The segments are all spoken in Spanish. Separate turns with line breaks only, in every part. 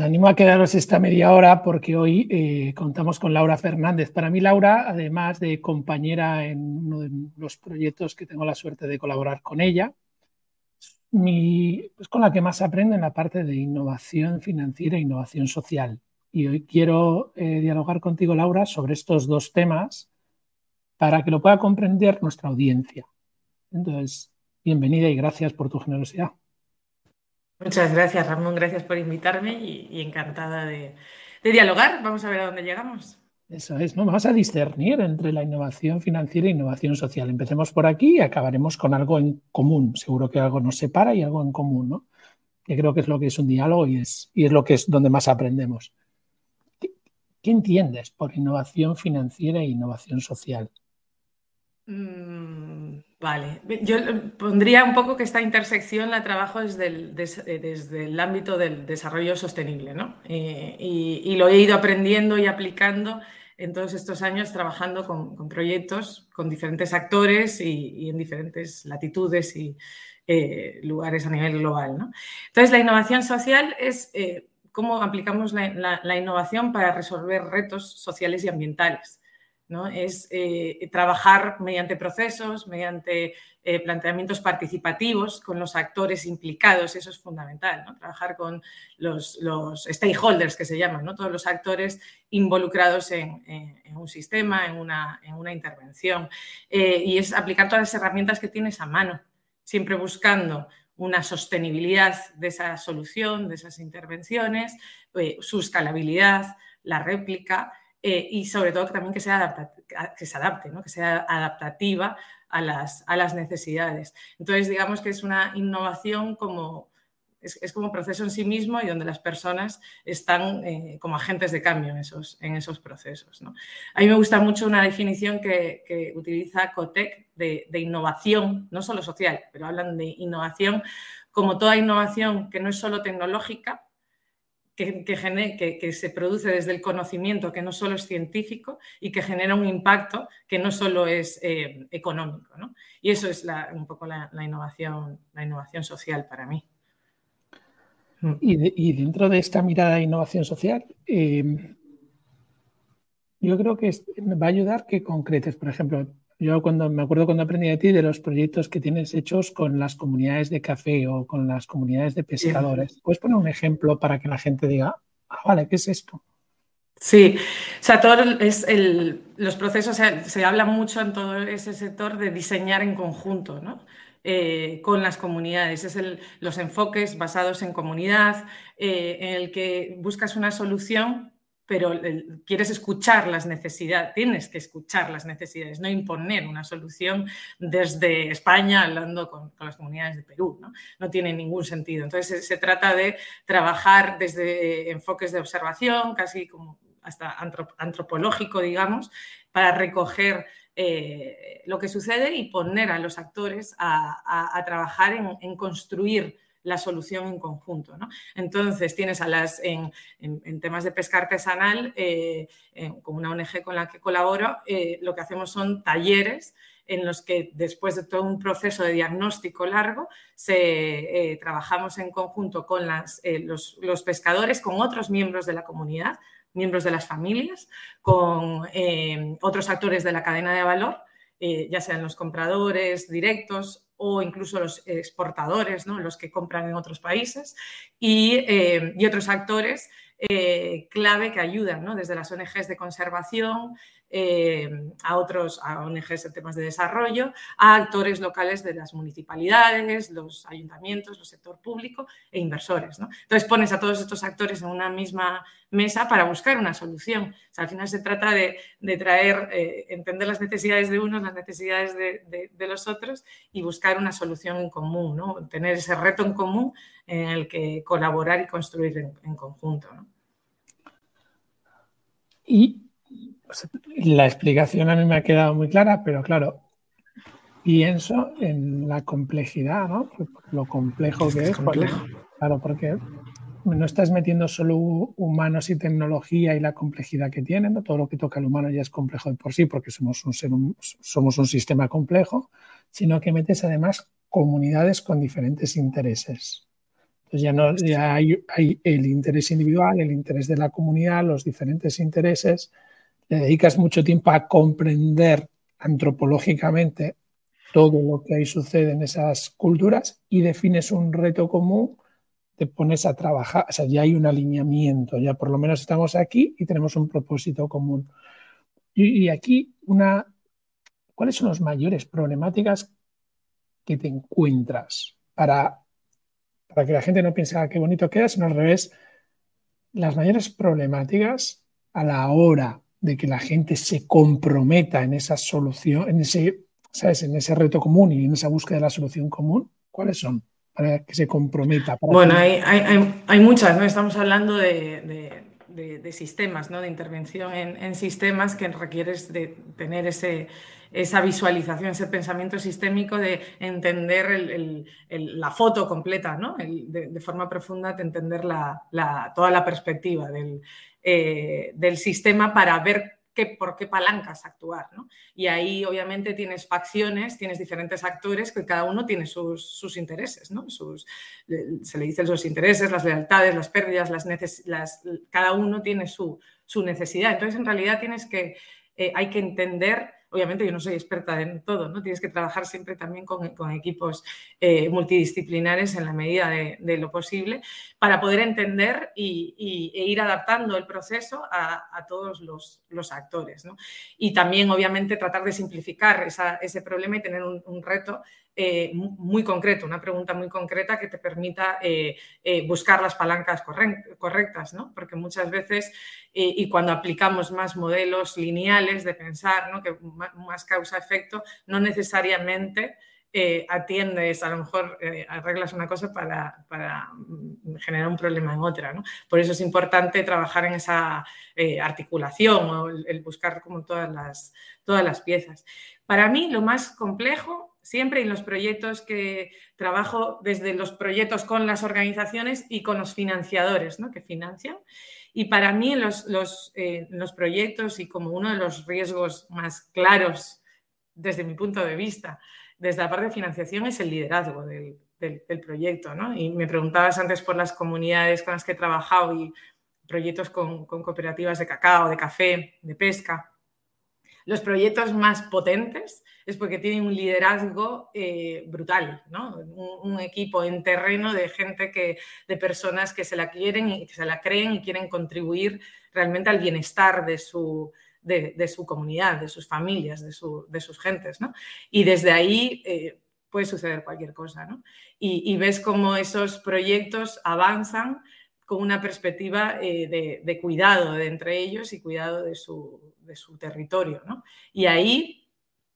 Animo a quedaros esta media hora porque hoy eh, contamos con Laura Fernández. Para mí, Laura, además de compañera en uno de los proyectos que tengo la suerte de colaborar con ella, es con la que más aprendo en la parte de innovación financiera e innovación social. Y hoy quiero eh, dialogar contigo, Laura, sobre estos dos temas para que lo pueda comprender nuestra audiencia. Entonces, bienvenida y gracias por tu generosidad.
Muchas gracias, Ramón. Gracias por invitarme y, encantada de, dialogar. Vamos a ver a dónde llegamos.
Eso es, ¿no? Vamos a discernir entre la innovación financiera e innovación social. Empecemos por aquí y acabaremos con algo en común. Seguro que algo nos separa y algo en común, ¿no? Que creo que es lo que es un diálogo y es, y es lo que es donde más aprendemos. ¿Qué, entiendes por innovación financiera e innovación social?
Mm, vale, yo pondría un poco que esta intersección la trabajo desde el, el ámbito del desarrollo sostenible, ¿no? Eh, y, lo he ido aprendiendo y aplicando en todos estos años trabajando con, proyectos, con diferentes actores y, en diferentes latitudes y eh, lugares a nivel global. ¿no? Entonces, la innovación social es eh, cómo aplicamos la, innovación para resolver retos sociales y ambientales. ¿No? Es eh, trabajar mediante procesos, mediante eh, planteamientos participativos con los actores implicados, eso es fundamental, ¿no? trabajar con los, stakeholders que se llaman, ¿no? todos los actores involucrados en, un sistema, en una, en una intervención. Eh, y es aplicar todas las herramientas que tienes a mano, siempre buscando una sostenibilidad de esa solución, de esas intervenciones, su escalabilidad, la réplica eh, y sobre todo también que, sea que se adapte, que sea adaptativa a las, a las necesidades. Entonces, digamos que es una innovación como, es, como proceso en sí mismo y donde las personas están eh, como agentes de cambio en esos, en esos procesos. ¿no? A mí me gusta mucho una definición que, que utiliza Cotec de, de, innovación, no solo social, pero hablan de innovación como toda innovación que no es solo tecnológica, que, se produce desde el conocimiento, que no solo es científico y que genera un impacto que no solo es eh, económico. ¿no? Y eso es un poco la, innovación, la innovación social para mí.
Mm. Y, dentro de esta mirada de innovación social, eh, yo creo que va a ayudar que concretes, por ejemplo, yo cuando me acuerdo cuando aprendí de ti de los proyectos que tienes hechos con las comunidades de café o con las comunidades de pescadores. ¿Puedes poner un ejemplo para que la gente diga, ah, vale, ¿qué es esto?
Sí, o sea, todo es el, los procesos, se, habla mucho en todo ese sector de diseñar en conjunto, ¿no? Eh, con las comunidades. Es el, los enfoques basados en comunidad, eh, en el que buscas una solución pero quieres escuchar las necesidades, tienes que escuchar las necesidades, no imponer una solución desde España hablando con, las comunidades de Perú. ¿no? tiene ningún sentido. Entonces se, trata de trabajar desde enfoques de observación, casi como hasta antropológico, digamos, para recoger eh, lo que sucede y poner a los actores a, trabajar en construir la solución en conjunto. ¿no? Entonces, tienes a las, en, temas de pesca artesanal, eh, con una ONG con la que colaboro, eh, lo que hacemos son talleres en los que después de todo un proceso de diagnóstico largo, se, eh, trabajamos en conjunto con las, los, los, pescadores, con otros miembros de la comunidad, miembros de las familias, con otros actores de la cadena de valor, ya sean los compradores directos o incluso los exportadores, ¿no? los que compran en otros países, y, eh, otros actores eh, clave que ayudan ¿no? desde las ONGs de conservación, eh, a otros a ONGs en temas de desarrollo, a actores locales de las municipalidades, los ayuntamientos, el sector público e inversores. Entonces pones a todos estos actores en una misma mesa para buscar una solución. al final se trata de, traer, eh, entender las necesidades de unos, las necesidades de, los otros y buscar una solución en común, ¿no? tener ese reto en común en el que colaborar y construir en, conjunto.
Y la explicación a mí me ha quedado muy clara, pero claro, pienso en la complejidad, ¿no? Lo complejo que es. claro, porque no estás metiendo solo humanos y tecnología y la complejidad que tienen, todo lo que toca al humano ya es complejo de por sí, porque somos un, ser, somos un sistema complejo, sino que metes además comunidades con diferentes intereses. Entonces ya, no, ya hay, hay, el interés individual, el interés de la comunidad, los diferentes intereses. Le dedicas mucho tiempo a comprender antropológicamente todo lo que ahí sucede en esas culturas y defines un reto común, te pones a trabajar, o sea, ya hay un alineamiento, ya por lo menos estamos aquí y tenemos un propósito común. Y, y aquí, una, ¿cuáles son las mayores problemáticas que te encuentras para, para que la gente no piense, ah, qué bonito queda, sino al revés, las mayores problemáticas a la hora de que la gente se comprometa en esa solución, en ese, ¿sabes? En ese reto común y en esa búsqueda de la solución común, ¿cuáles son? Para que se comprometa.
bueno, hay, hay, hay, muchas, ¿no? Estamos hablando de, de, de sistemas, ¿no? De intervención en, en, sistemas que requieres de tener ese, esa visualización, ese pensamiento sistémico de entender el, el, la foto completa, ¿no? De, de, forma profunda, de entender la, la, toda la perspectiva del, eh, del sistema para ver qué, por qué palancas actuar. ¿no? Y ahí obviamente tienes facciones, tienes diferentes actores que cada uno tiene sus, sus intereses. ¿no? Sus, se le dicen sus intereses, las lealtades, las pérdidas, las, cada uno tiene su, su, necesidad. Entonces, en realidad tienes que, eh, hay que entender obviamente yo no soy experta en todo, ¿no? Tienes que trabajar siempre también con, con equipos eh, multidisciplinares en la medida de, lo posible para poder entender y, e ir adaptando el proceso a, a todos los, los actores, ¿no? Y también, obviamente, tratar de simplificar ese problema y tener un reto eh, muy concreto, una pregunta muy concreta que te permita eh, eh, buscar las palancas correctas, ¿no? Porque muchas veces, y cuando aplicamos más modelos lineales de pensar, ¿no? que más causa-efecto, no necesariamente eh, atiendes, a lo mejor eh, arreglas una cosa para, para, generar un problema en otra. ¿no? Por eso es importante trabajar en esa eh, articulación o el, el, buscar como todas las, todas las piezas. Para mí lo más complejo siempre en los proyectos que trabajo, desde los proyectos con las organizaciones y con los financiadores ¿no? que financian. Y para mí los, los, los proyectos y como uno de los riesgos más claros desde mi punto de vista, desde la parte de financiación, es el liderazgo del, proyecto. ¿no? Y me preguntabas antes por las comunidades con las que he trabajado y proyectos con, con cooperativas de cacao, de café, de pesca los proyectos más potentes es porque tienen un liderazgo eh, brutal, ¿no? Un, un, equipo en terreno de gente que, de personas que se la quieren y que se la creen y quieren contribuir realmente al bienestar de su, de, su comunidad, de sus familias, de, su, de, sus gentes, ¿no? Y desde ahí eh, puede suceder cualquier cosa, ¿no? Y, y ves cómo esos proyectos avanzan con una perspectiva eh, de, de, cuidado de entre ellos y cuidado de su, de su territorio. ¿no? Y ahí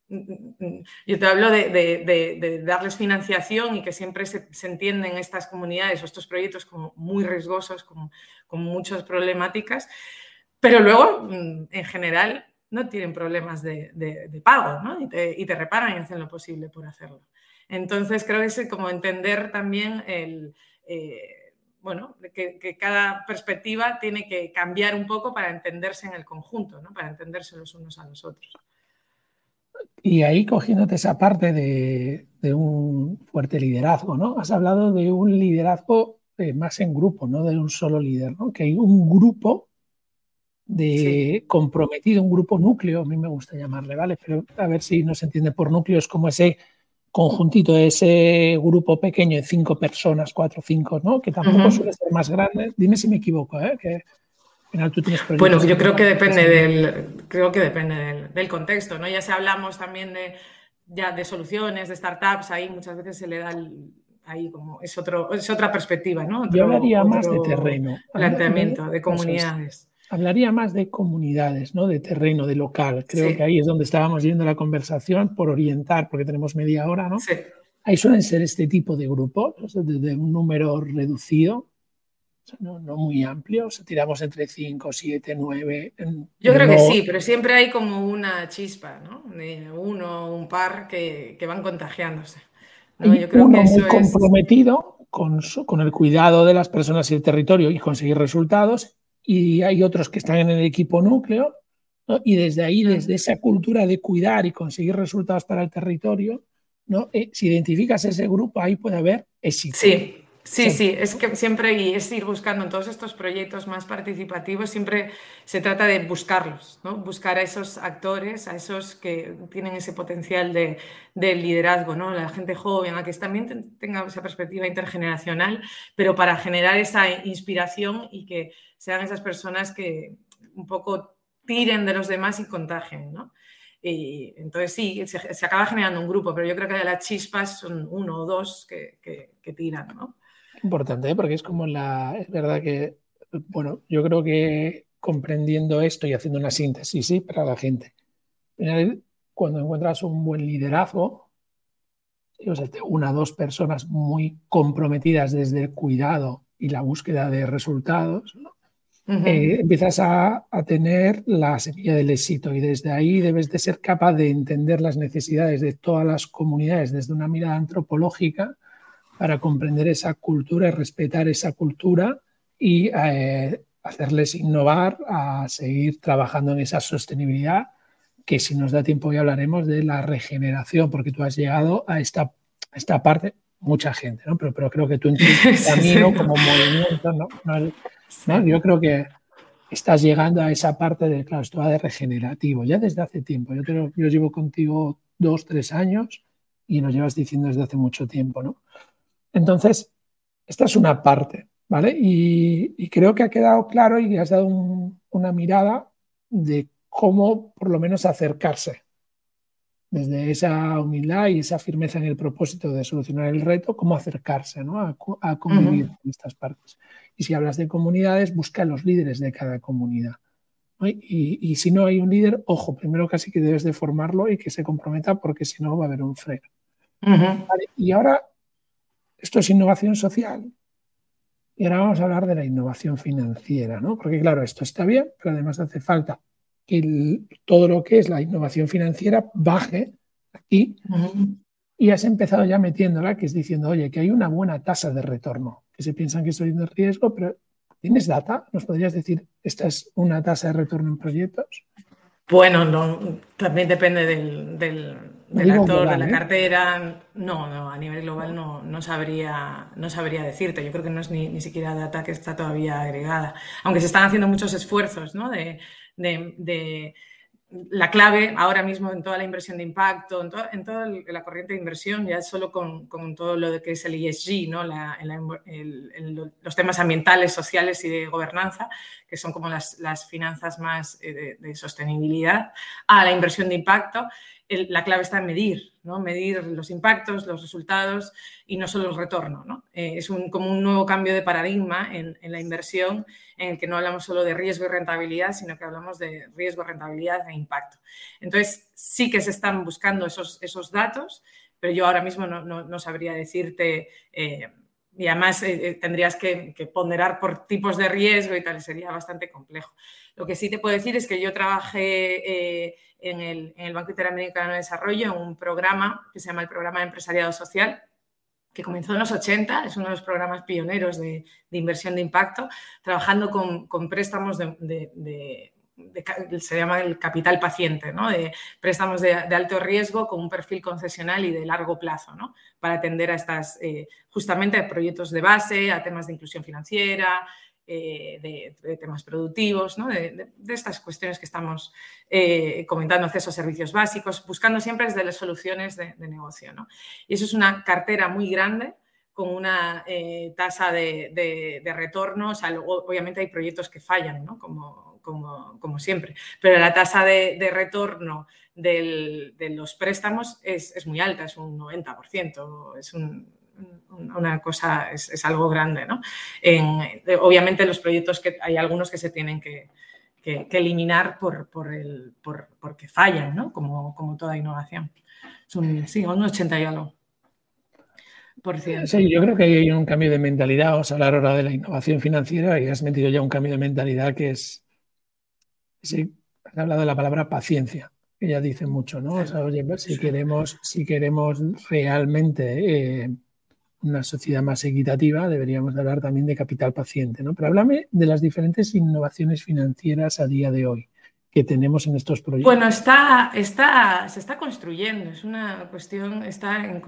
mm, mm, mm, yo te hablo de, de, darles financiación y que siempre se, entienden estas comunidades o estos proyectos como muy riesgosos, con, con muchas problemáticas, pero luego, en general, no tienen problemas de, pago ¿no? y, te, reparan y hacen lo posible por hacerlo. Entonces, creo que es como entender también el... Eh, bueno, que, cada perspectiva tiene que cambiar un poco para entenderse en el conjunto, ¿no? para entenderse los unos a los otros.
Y ahí cogiéndote esa parte de, de un fuerte liderazgo, ¿no? Has hablado de un liderazgo eh, más en grupo, no de un solo líder, ¿no? Que hay un grupo de sí. comprometido, un grupo núcleo, a mí me gusta llamarle, ¿vale? Pero a ver si no se entiende por núcleo, es como ese conjuntito, ese grupo pequeño de cinco personas, cuatro o cinco, ¿no? Que tampoco uh -huh. suele ser más grande. Dime si me equivoco, ¿eh? Que al final tú tienes
Bueno, yo creo que depende del, creo que depende del, del, contexto, ¿no? Ya si hablamos también de, ya de soluciones, de startups, ahí muchas veces se le da el, ahí como es otro, es otra perspectiva, ¿no? Otro,
yo hablaría más de terreno.
Planteamiento, de comunidades
hablaría más de comunidades, ¿no? de terreno, de local. Creo sí. que ahí es donde estábamos yendo la conversación por orientar, porque tenemos media hora, ¿no?
Sí.
Ahí suelen ser este tipo de grupos, sea, de, un número reducido, o sea, no, no, muy amplio, o sea, tiramos entre 5, 7, 9.
Yo creo no... que sí, pero siempre hay como una chispa, ¿no? De uno, un par que, que van contagiándose.
¿no? Yo creo uno que eso muy comprometido es... con, con el cuidado de las personas y el territorio y conseguir resultados, y hay otros que están en el equipo núcleo, ¿no? y desde ahí, desde esa cultura de cuidar y conseguir resultados para el territorio, ¿no? Eh, si identificas ese grupo, ahí puede haber éxito.
Sí, Sí, sí, es que siempre y es ir buscando en todos estos proyectos más participativos, siempre se trata de buscarlos, ¿no? Buscar a esos actores, a esos que tienen ese potencial de, liderazgo, ¿no? La gente joven, a que también tenga esa perspectiva intergeneracional, pero para generar esa inspiración y que sean esas personas que un poco tiren de los demás y contagien, ¿no? Y entonces sí, se, acaba generando un grupo, pero yo creo que las chispas son uno o dos que, que, tiran, ¿no?
Importante, ¿eh? porque es como la. Es verdad que, bueno, yo creo que comprendiendo esto y haciendo una síntesis, sí, para la gente. Cuando encuentras un buen liderazgo, o sea, una o dos personas muy comprometidas desde el cuidado y la búsqueda de resultados, ¿no? Eh, empiezas a, tener la semilla del éxito y desde ahí debes de ser capaz de entender las necesidades de todas las comunidades desde una mirada antropológica para comprender esa cultura y respetar esa cultura y eh, hacerles innovar a seguir trabajando en esa sostenibilidad que si nos da tiempo hoy hablaremos de la regeneración porque tú has llegado a esta, esta parte mucha gente, ¿no? pero, pero creo que tú entiendes camino como movimiento, ¿no? no yo creo que estás llegando a esa parte de, claro, esto va de regenerativo, ya desde hace tiempo. Yo, te lo, yo llevo contigo dos, tres años y nos llevas diciendo desde hace mucho tiempo, ¿no? Entonces, esta es una parte, ¿vale? Y, creo que ha quedado claro y has dado una mirada de cómo por lo menos acercarse desde esa humildad y esa firmeza en el propósito de solucionar el reto, cómo acercarse ¿no? a, convivir con estas partes. Y si hablas de comunidades, busca a los líderes de cada comunidad. Y, si no hay un líder, ojo, primero casi que debes de formarlo y que se comprometa porque si no va a haber un freno. y ahora, esto es innovación social. Y ahora vamos a hablar de la innovación financiera, ¿no? Porque claro, esto está bien, pero además hace falta que todo lo que es la innovación financiera baje aquí y has empezado ya metiéndola, que es diciendo, oye, que hay una buena tasa de retorno, que se piensan que estoy en riesgo, pero ¿tienes data? ¿Nos podrías decir, esta es una tasa de retorno en proyectos?
Bueno, no, también depende del, del, actor, de la ¿eh? cartera. No, no, a nivel global no, no, sabría, no sabría decirte. Yo creo que no es ni, ni siquiera data que está todavía agregada. Aunque se están haciendo muchos esfuerzos ¿no? de, de, la clave ahora mismo en toda la inversión de impacto, en, toda la corriente de inversión, ya solo con, todo lo que es el ESG, ¿no? los temas ambientales, sociales y de gobernanza, que son como las, finanzas más eh, de, sostenibilidad, a la inversión de impacto, la clave está en medir, ¿no? medir los impactos, los resultados y no solo el retorno. ¿no? Eh, es un, como un nuevo cambio de paradigma en, la inversión en el que no hablamos solo de riesgo y rentabilidad, sino que hablamos de riesgo, rentabilidad e impacto. Entonces, sí que se están buscando esos, esos datos, pero yo ahora mismo no, no, sabría decirte... Eh, y además eh, tendrías que, ponderar por tipos de riesgo y tal, sería bastante complejo. Lo que sí te puedo decir es que yo trabajé en el, Banco Interamericano de Desarrollo en un programa que se llama el Programa de Empresariado Social, que comenzó en los 80, es uno de los programas pioneros de, inversión de impacto, trabajando con, préstamos de, se llama el capital paciente, ¿no? de préstamos de, alto riesgo con un perfil concesional y de largo plazo, ¿no? para atender a estas, eh, justamente a proyectos de base, a temas de inclusión financiera, eh, de, temas productivos, de, estas cuestiones que estamos eh, comentando, acceso a servicios básicos, buscando siempre desde las soluciones de, negocio. Y eso es una cartera muy grande con una eh, tasa de, retorno, obviamente hay proyectos que fallan, como, como, siempre, pero la tasa de, retorno de los préstamos es, es, muy alta, es un 90%, es un, una cosa, es, algo grande. ¿no? obviamente los proyectos que hay algunos que se tienen que, eliminar por, por, el, por, porque fallan, ¿no? como, como toda innovación. sí, un 80 y algo.
Por Sí, yo creo que hay un cambio de mentalidad. Vamos a hablar ahora de la innovación financiera y has metido ya un cambio de mentalidad que es. Sí, has hablado de la palabra paciencia, que ya dice mucho, ¿no? O sea, oye, si queremos, si queremos realmente eh, una sociedad más equitativa, deberíamos hablar también de capital paciente. ¿no? Pero háblame de las diferentes innovaciones financieras a día de hoy. Que tenemos en estos proyectos?
Bueno, está, está, se está construyendo, es una cuestión, está en,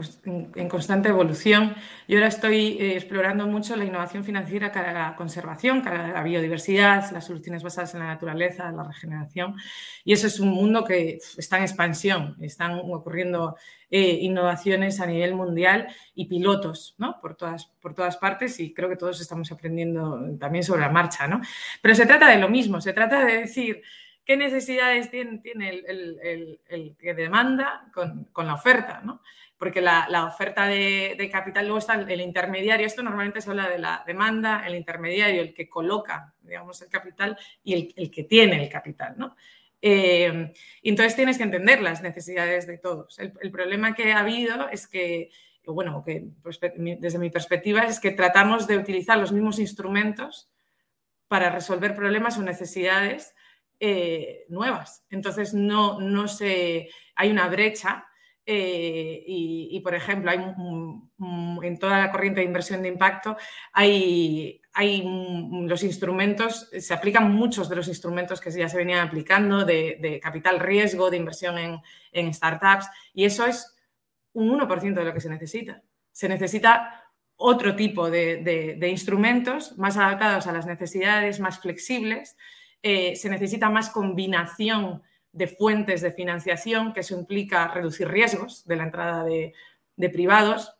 constante evolución. Yo ahora estoy eh, explorando mucho la innovación financiera cara a la conservación, cara a la biodiversidad, las soluciones basadas en la naturaleza, la regeneración. Y eso es un mundo que está en expansión, están ocurriendo eh, innovaciones a nivel mundial y pilotos ¿no? por, todas, por todas partes y creo que todos estamos aprendiendo también sobre la marcha. ¿no? Pero se trata de lo mismo, se trata de decir qué necesidades tiene, el, que demanda con, la oferta, ¿no? Porque la, oferta de, capital, luego está el, intermediario, esto normalmente se habla de la demanda, el intermediario, el que coloca, digamos, el capital y el, que tiene el capital, ¿no? Eh, entonces tienes que entender las necesidades de todos. El, problema que ha habido es que, bueno, desde mi perspectiva es que tratamos de utilizar los mismos instrumentos para resolver problemas o necesidades eh, nuevas. Entonces, no, no se, hay una brecha eh, y, por ejemplo, hay en toda la corriente de inversión de impacto hay, hay los instrumentos, se aplican muchos de los instrumentos que ya se venían aplicando de, capital riesgo, de inversión en, startups, y eso es un 1% de lo que se necesita. Se necesita otro tipo de, de instrumentos más adaptados a las necesidades, más flexibles, eh, se necesita más combinación de fuentes de financiación, que eso implica reducir riesgos de la entrada de, privados.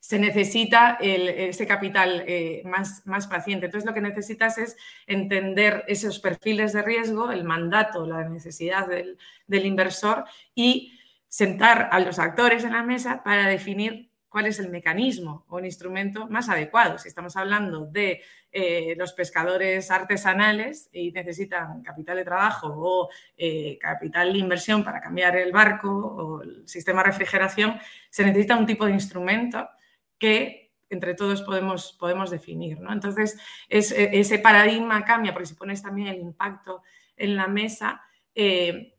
Se necesita ese capital eh, más, más paciente. Entonces, lo que necesitas es entender esos perfiles de riesgo, el mandato, la necesidad del, del inversor y sentar a los actores en la mesa para definir cuál es el mecanismo o el instrumento más adecuado. Si estamos hablando de eh, los pescadores artesanales y necesitan capital de trabajo o eh, capital de inversión para cambiar el barco o el sistema de refrigeración, se necesita un tipo de instrumento que entre todos podemos, podemos definir. ¿no? Entonces, e, ese paradigma cambia porque si pones también el impacto en la mesa, eh,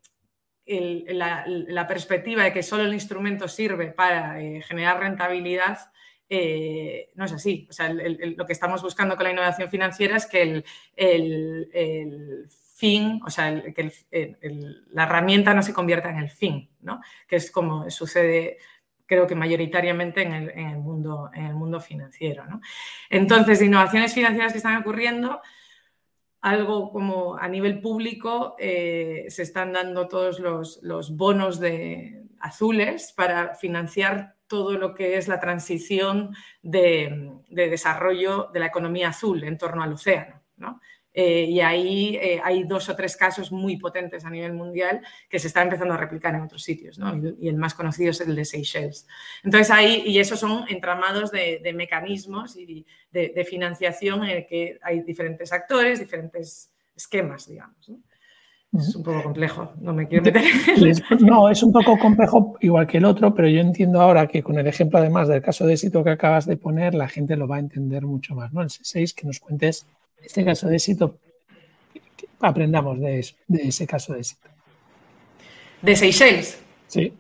la, perspectiva de que solo el instrumento sirve para generar rentabilidad eh, no es así. O sea, lo que estamos buscando con la innovación financiera es que el, fin, o sea, que la herramienta no se convierta en el fin, ¿no? Que es como sucede creo que mayoritariamente en el, mundo, en el mundo financiero. Entonces, de innovaciones financieras que están ocurriendo, algo como a nivel público eh, se están dando todos los, los bonos de azules para financiar todo lo que es la transición de, desarrollo de la economía azul en torno al océano. Eh, y ahí eh, hay dos o tres casos muy potentes a nivel mundial que se están empezando a replicar en otros sitios, y, el más conocido es el de Seychelles. Entonces ahí, y esos son entramados de, mecanismos y de, financiación en el que hay diferentes actores, diferentes esquemas, digamos. Es un poco complejo, no me quiero meter.
No, es un poco complejo igual que el otro, pero yo entiendo ahora que con el ejemplo además del caso de éxito que acabas de poner, la gente lo va a entender mucho más, ¿no? El C6, que nos cuentes este caso de éxito, aprendamos de, eso, de ese caso de éxito.
¿De Seychelles?
Sí.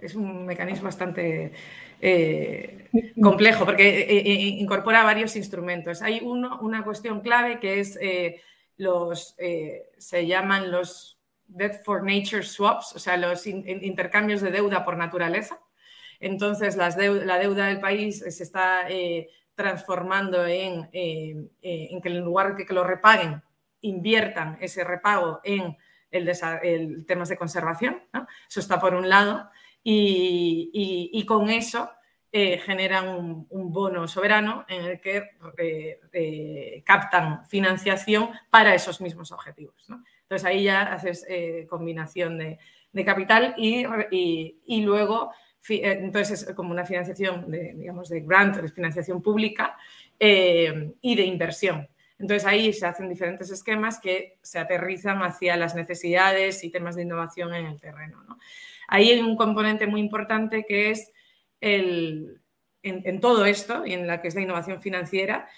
es un mecanismo bastante eh, complejo porque eh, eh, incorpora varios instrumentos. Hay uno, una cuestión clave que es los, se llaman los Debt for Nature Swaps, o sea, los intercambios de deuda por naturaleza. Entonces, la deuda del país se está eh, transformando en, eh, en, que en lugar de que lo repaguen, inviertan ese repago en el, temas de conservación. Eso está por un lado. y con eso eh, generan un, bono soberano en el que eh, eh, captan financiación para esos mismos objetivos. Entonces ahí ya haces combinación de, capital y, luego, entonces es como una financiación de, digamos, de grant, de financiación pública y de inversión. Entonces ahí se hacen diferentes esquemas que se aterrizan hacia las necesidades y temas de innovación en el terreno. Ahí hay un componente muy importante que es en, todo esto y en la que es la innovación financiera,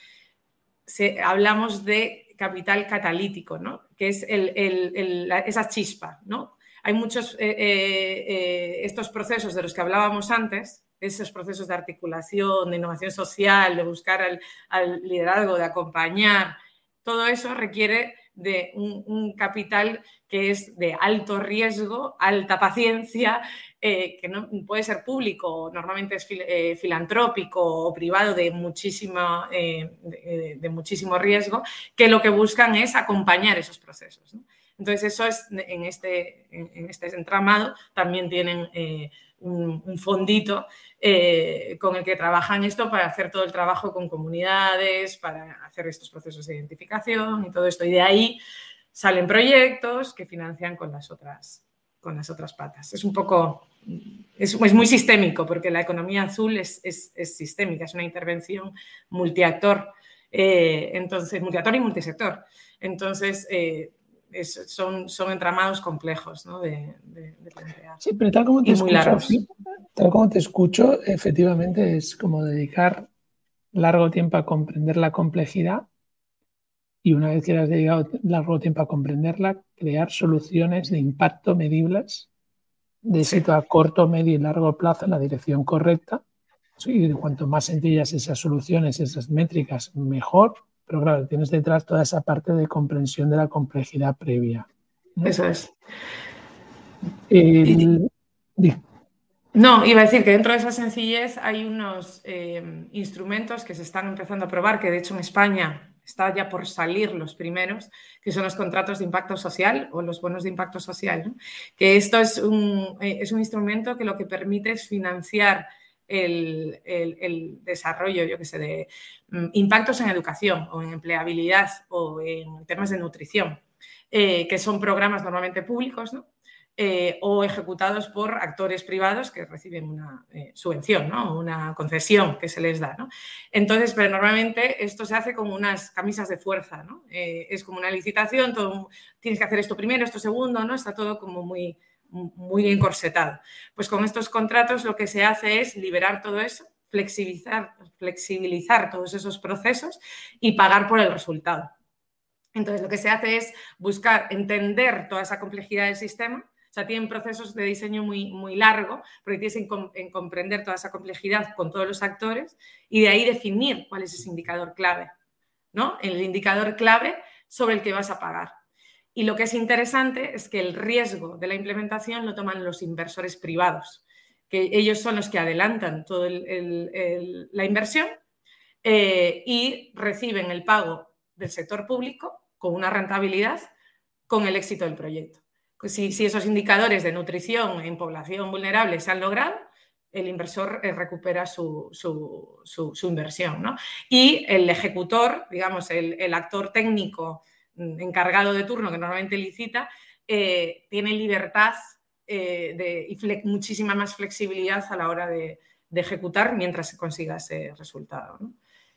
hablamos de capital catalítico, ¿no? que es esa chispa. ¿no? Hay muchos, eh, eh, eh, estos procesos de los que hablábamos antes, esos procesos de articulación, de innovación social, de buscar al, liderazgo, de acompañar, todo eso requiere de un, capital que es de alto riesgo, alta paciencia, eh, que no puede ser público, normalmente es filantrópico o privado de, muchísima, de, de, muchísimo riesgo, que lo que buscan es acompañar esos procesos. Entonces, eso es en este, en este entramado, también tienen un, fondito eh, con el que trabajan esto para hacer todo el trabajo con comunidades, para hacer estos procesos de identificación y todo esto. Y de ahí salen proyectos que financian con las otras, con las otras patas. Es un poco, es, muy sistémico porque la economía azul es, sistémica, es una intervención multiactor, eh, entonces, multiactor y multisector. Entonces, eh, son, son entramados complejos ¿no? de, plantear.
Sí, pero tal como, te escucho, tal como te escucho, efectivamente es como dedicar largo tiempo a comprender la complejidad y una vez que has dedicado largo tiempo a comprenderla, crear soluciones de impacto medibles de éxito a corto, medio y largo plazo en la dirección correcta. Y cuanto más sencillas esas soluciones, esas métricas, mejor pero claro, tienes detrás toda esa parte de comprensión de la complejidad previa.
Eso es. no, iba a decir que dentro de esa sencillez hay unos eh, instrumentos que se están empezando a probar, que de hecho en España está ya por salir los primeros, que son los contratos de impacto social o los bonos de impacto social. Que esto es un, eh, es un instrumento que lo que permite es financiar el, desarrollo, yo que sé, de mm, impactos en educación o en empleabilidad o en temas de nutrición, eh, que son programas normalmente públicos. Eh, o ejecutados por actores privados que reciben una eh, subvención, ¿no? una concesión que se les da. Entonces, pero normalmente esto se hace como unas camisas de fuerza, ¿no? es como una licitación, tienes que hacer esto primero, esto segundo, ¿no? está todo como muy, muy encorsetado. Pues con estos contratos lo que se hace es liberar todo eso, flexibilizar, flexibilizar todos esos procesos y pagar por el resultado. Entonces lo que se hace es buscar entender toda esa complejidad del sistema. O sea, tienen procesos de diseño muy, muy largo, porque tienes en, comprender toda esa complejidad con todos los actores y de ahí definir cuál es ese indicador clave, ¿no? El indicador clave sobre el que vas a pagar. Y lo que es interesante es que el riesgo de la implementación lo toman los inversores privados, que ellos son los que adelantan toda la inversión eh, y reciben el pago del sector público con una rentabilidad con el éxito del proyecto. Pues si, esos indicadores de nutrición en población vulnerable se han logrado, el inversor eh, recupera su, inversión. Y el ejecutor, digamos, el actor técnico encargado de turno, que normalmente licita, eh, tiene libertad eh, de, y muchísima más flexibilidad a la hora de, ejecutar mientras se consiga ese resultado.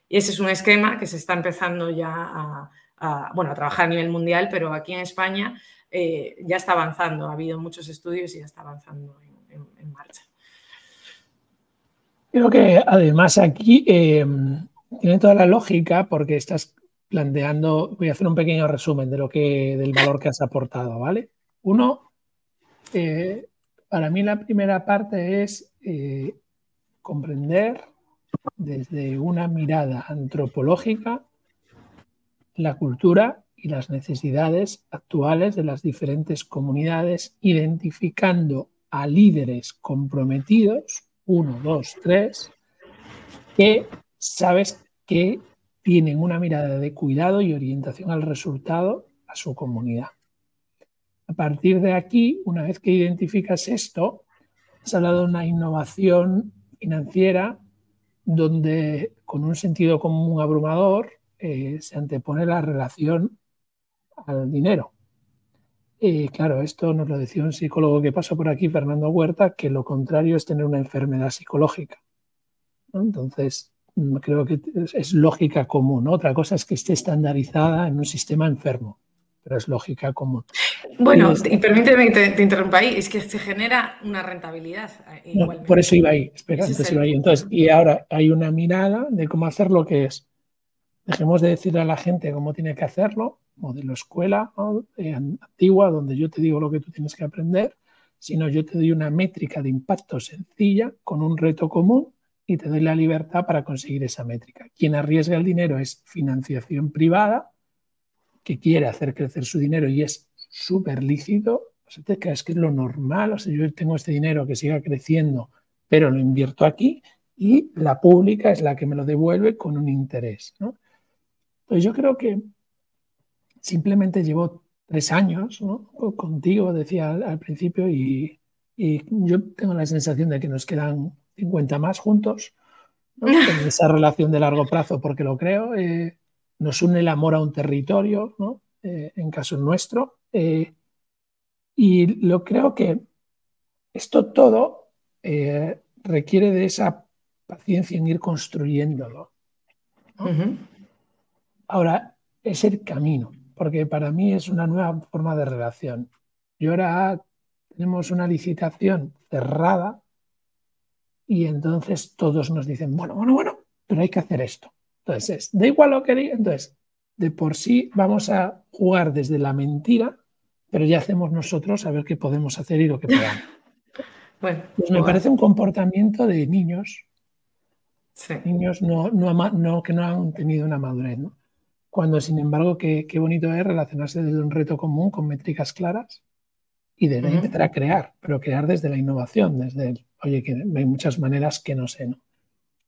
Y ese es un esquema que se está empezando ya a, bueno, a trabajar a nivel mundial, pero aquí en España eh, ya está avanzando. Ha habido muchos estudios y ya está avanzando en, marcha.
Creo que además aquí tiene toda la lógica porque estás planteando, voy a hacer un pequeño resumen de lo que, del valor que has aportado, ¿vale? Uno, eh, para mí la primera parte es eh, comprender desde una mirada antropológica la cultura y las necesidades actuales de las diferentes comunidades, identificando a líderes comprometidos, uno, dos, tres, que sabes que tienen una mirada de cuidado y orientación al resultado a su comunidad. A partir de aquí, una vez que identificas esto, has hablado de una innovación financiera donde con un sentido común abrumador eh, se antepone la relación al dinero. Y claro, esto nos lo decía un psicólogo que pasó por aquí, Fernando Huerta, que lo contrario es tener una enfermedad psicológica. Entonces, creo que es, lógica común. Otra cosa es que esté estandarizada en un sistema enfermo, pero es lógica común.
Bueno, y, permíteme que te, interrumpa ahí, es que se genera una rentabilidad.
Eh, por eso iba ahí, espera, iba ahí. Entonces, y ahora hay una mirada de cómo hacer lo que es. Dejemos de decirle a la gente cómo tiene que hacerlo, modelo escuela eh, antigua, donde yo te digo lo que tú tienes que aprender, sino yo te doy una métrica de impacto sencilla con un reto común y te doy la libertad para conseguir esa métrica. Quien arriesga el dinero es financiación privada, que quiere hacer crecer su dinero y es súper lícito, o te crees que es lo normal, o sea, yo tengo este dinero que siga creciendo, pero lo invierto aquí y la pública es la que me lo devuelve con un interés. ¿no? Pues yo creo que simplemente llevo tres años contigo, decía al, principio, y, yo tengo la sensación de que nos quedan 50 más juntos en esa relación de largo plazo, porque lo creo. Eh, nos une el amor a un territorio, ¿no? Eh, en caso nuestro. Eh, y lo creo que esto todo requiere de esa paciencia en ir construyéndolo. Ahora, es el camino, porque para mí es una nueva forma de relación. Y ahora tenemos una licitación cerrada y entonces todos nos dicen, bueno, bueno, bueno, pero hay que hacer esto. Entonces, da igual lo que diga. Entonces, de por sí vamos a jugar desde la mentira, pero ya hacemos nosotros a ver qué podemos hacer y lo que podamos. Bueno, pues me parece un comportamiento de niños. Niños no, no, que no han tenido una madurez. ¿no? Cuando, sin embargo, qué, bonito es relacionarse desde un reto común con métricas claras y de empezar a crear, pero crear desde la innovación, desde el, oye, que hay muchas maneras que no sé, ¿no?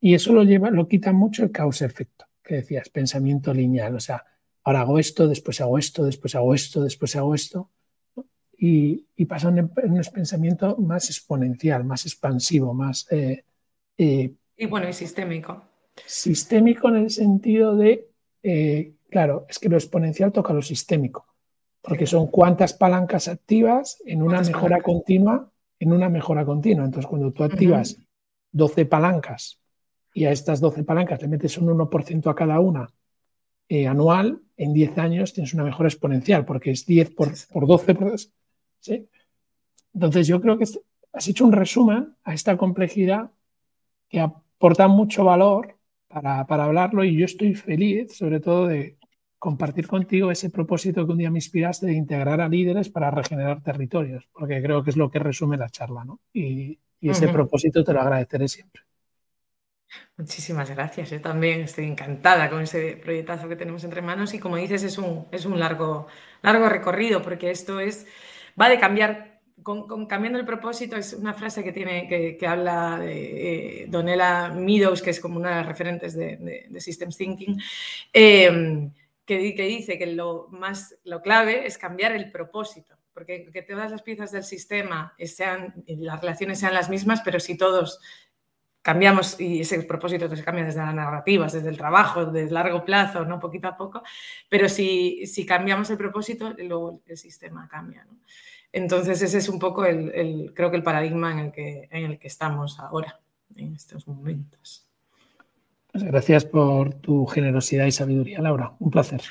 Y eso lo lleva, lo quita mucho el causa-efecto, que decías, pensamiento lineal, o sea, ahora hago esto, después hago esto, después hago esto, después hago esto, y, y pasa un, un, pensamiento más exponencial, más expansivo, más...
Eh, eh, y bueno, y sistémico.
Sistémico en el sentido de eh, claro, es que lo exponencial toca lo sistémico, porque son cuántas palancas activas en una mejora continua, en una mejora continua. Entonces, cuando tú activas 12 palancas y a estas 12 palancas le metes un 1% a cada una eh, anual, en 10 años tienes una mejora exponencial, porque es 10 por, 12. Entonces, yo creo que has hecho un resumen a esta complejidad que aporta mucho valor para, hablarlo y yo estoy feliz, sobre todo, de compartir contigo ese propósito que un día me inspiraste de integrar a líderes para regenerar territorios, porque creo que es lo que resume la charla, ¿no? Y, ese propósito te lo agradeceré siempre.
Muchísimas gracias. Yo también estoy encantada con ese proyectazo que tenemos entre manos y como dices es un, es un largo, largo recorrido porque esto es, va de cambiar con, cambiando el propósito, es una frase que, tiene, que, habla de eh, Donella Meadows, que es como una de las referentes de, de, Systems Thinking, em, que, dice que lo, más, lo clave es cambiar el propósito, porque que todas las piezas del sistema sean, las relaciones sean las mismas, pero si todos cambiamos y ese propósito se cambia desde las narrativas, desde el trabajo, desde largo plazo, ¿no? poquito a poco, pero si, si cambiamos el propósito, luego el sistema cambia. Entonces ese es un poco el, creo que el paradigma en el que, en el que estamos ahora, en estos momentos.
Pues gracias por tu generosidad y sabiduría, Laura. Un placer.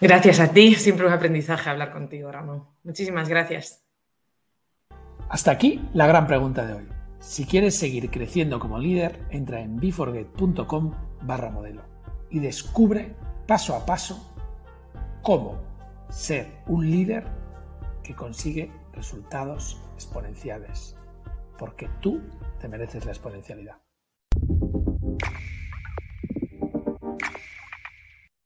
Gracias a ti. Siempre un aprendizaje hablar contigo, Ramón. Muchísimas gracias.
Hasta aquí la gran pregunta de hoy. Si quieres seguir creciendo como líder, entra en beforget.com barra modelo y descubre paso a paso cómo ser un líder que consigue resultados exponenciales, porque tú te mereces la exponencialidad.